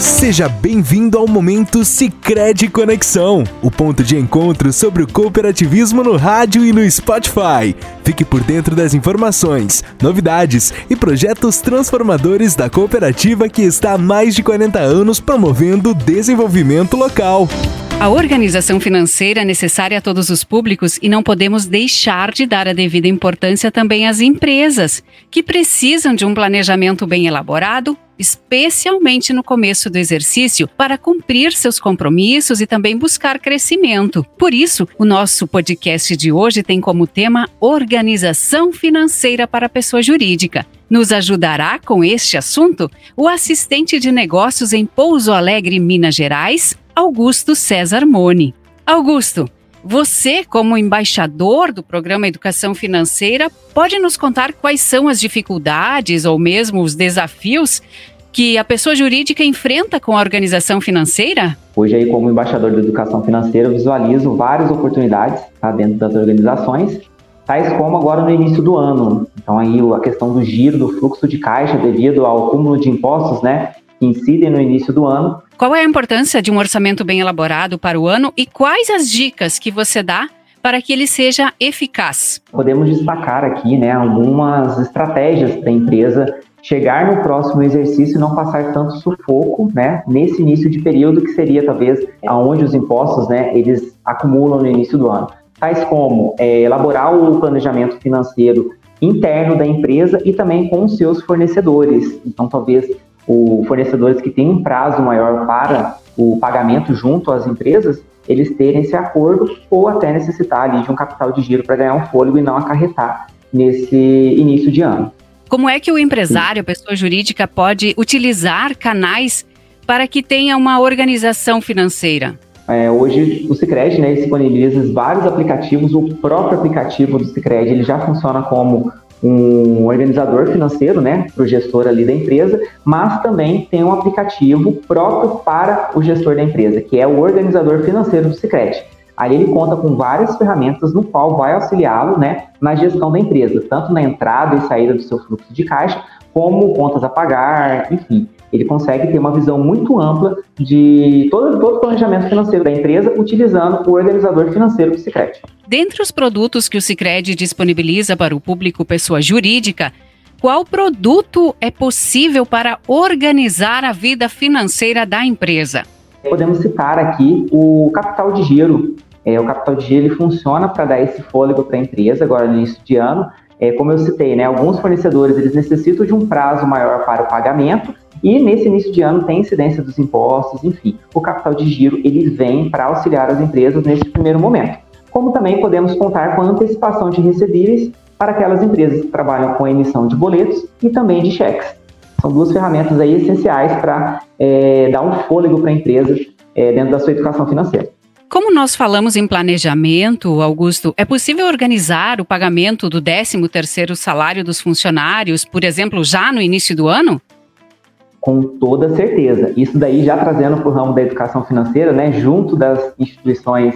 Seja bem-vindo ao momento Sicredi Conexão, o ponto de encontro sobre o cooperativismo no rádio e no Spotify. Fique por dentro das informações, novidades e projetos transformadores da cooperativa que está há mais de 40 anos promovendo o desenvolvimento local. A organização financeira é necessária a todos os públicos e não podemos deixar de dar a devida importância também às empresas, que precisam de um planejamento bem elaborado, especialmente no começo do exercício, para cumprir seus compromissos e também buscar crescimento. Por isso, o nosso podcast de hoje tem como tema Organização Financeira para a Pessoa Jurídica. Nos ajudará com este assunto o assistente de negócios em Pouso Alegre, Minas Gerais, Augusto César Mone. Augusto, você, como embaixador do programa Educação Financeira, pode nos contar quais são as dificuldades ou mesmo os desafios que a pessoa jurídica enfrenta com a organização financeira? Hoje, aí, como embaixador da educação financeira, eu visualizo várias oportunidades tá, dentro das organizações, tais como agora no início do ano. Então, aí a questão do giro, do fluxo de caixa devido ao cúmulo de impostos, né, que incidem no início do ano. Qual é a importância de um orçamento bem elaborado para o ano e quais as dicas que você dá para que ele seja eficaz? Podemos destacar aqui né, algumas estratégias para a empresa chegar no próximo exercício e não passar tanto sufoco né, nesse início de período que seria talvez aonde os impostos né, eles acumulam no início do ano. Tais como é, elaborar o planejamento financeiro interno da empresa e também com os seus fornecedores. Então, talvez o fornecedores que têm um prazo maior para o pagamento junto às empresas, eles terem esse acordo ou até necessitar ali de um capital de giro para ganhar um fôlego e não acarretar nesse início de ano. Como é que o empresário, a pessoa jurídica, pode utilizar canais para que tenha uma organização financeira? É, hoje o Sicredi né, disponibiliza vários aplicativos, o próprio aplicativo do Sicredi ele já funciona como um organizador financeiro, né, para o gestor ali da empresa, mas também tem um aplicativo próprio para o gestor da empresa, que é o organizador financeiro do Sicredi. Aí ele conta com várias ferramentas no qual vai auxiliá-lo, né, na gestão da empresa, tanto na entrada e saída do seu fluxo de caixa, como contas a pagar, enfim ele consegue ter uma visão muito ampla de todo, todo o planejamento financeiro da empresa utilizando o organizador financeiro do Sicredi. Dentre os produtos que o Sicredi disponibiliza para o público pessoa jurídica, qual produto é possível para organizar a vida financeira da empresa? Podemos citar aqui o capital de giro. É, o capital de giro ele funciona para dar esse fôlego para a empresa agora no início de ano. É, como eu citei, né, alguns fornecedores eles necessitam de um prazo maior para o pagamento e nesse início de ano tem incidência dos impostos, enfim. O capital de giro ele vem para auxiliar as empresas nesse primeiro momento. Como também podemos contar com antecipação de recebíveis para aquelas empresas que trabalham com emissão de boletos e também de cheques. São duas ferramentas aí essenciais para é, dar um fôlego para a empresa é, dentro da sua educação financeira. Como nós falamos em planejamento, Augusto, é possível organizar o pagamento do 13º salário dos funcionários, por exemplo, já no início do ano? Com toda certeza. Isso daí já trazendo para o ramo da educação financeira, né, junto das instituições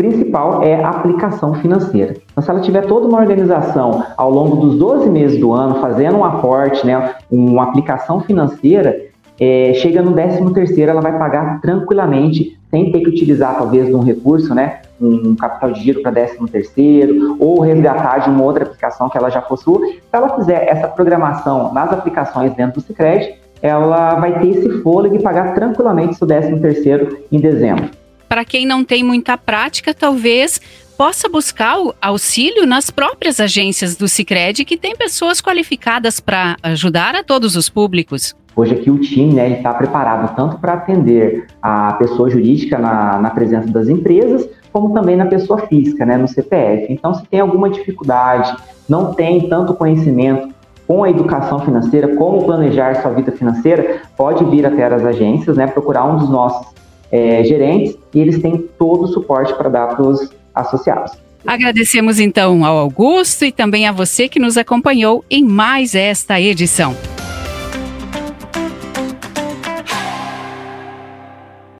principal é a aplicação financeira. Então, se ela tiver toda uma organização ao longo dos 12 meses do ano, fazendo um aporte, né, uma aplicação financeira, é, chega no 13 terceiro, ela vai pagar tranquilamente, sem ter que utilizar talvez um recurso, né, um capital de giro para 13 terceiro, ou resgatar de uma outra aplicação que ela já possua. Se ela fizer essa programação nas aplicações dentro do Sicredi, ela vai ter esse fôlego e pagar tranquilamente seu 13 terceiro em dezembro. Para quem não tem muita prática, talvez possa buscar o auxílio nas próprias agências do Sicredi que tem pessoas qualificadas para ajudar a todos os públicos. Hoje aqui o time né, está preparado tanto para atender a pessoa jurídica na, na, presença das empresas, como também na pessoa física, né, no CPF. Então, se tem alguma dificuldade, não tem tanto conhecimento com a educação financeira, como planejar sua vida financeira, pode vir até as agências, né, procurar um dos nossos é, gerentes e eles têm todo o suporte para dar para os associados. Agradecemos então ao Augusto e também a você que nos acompanhou em mais esta edição.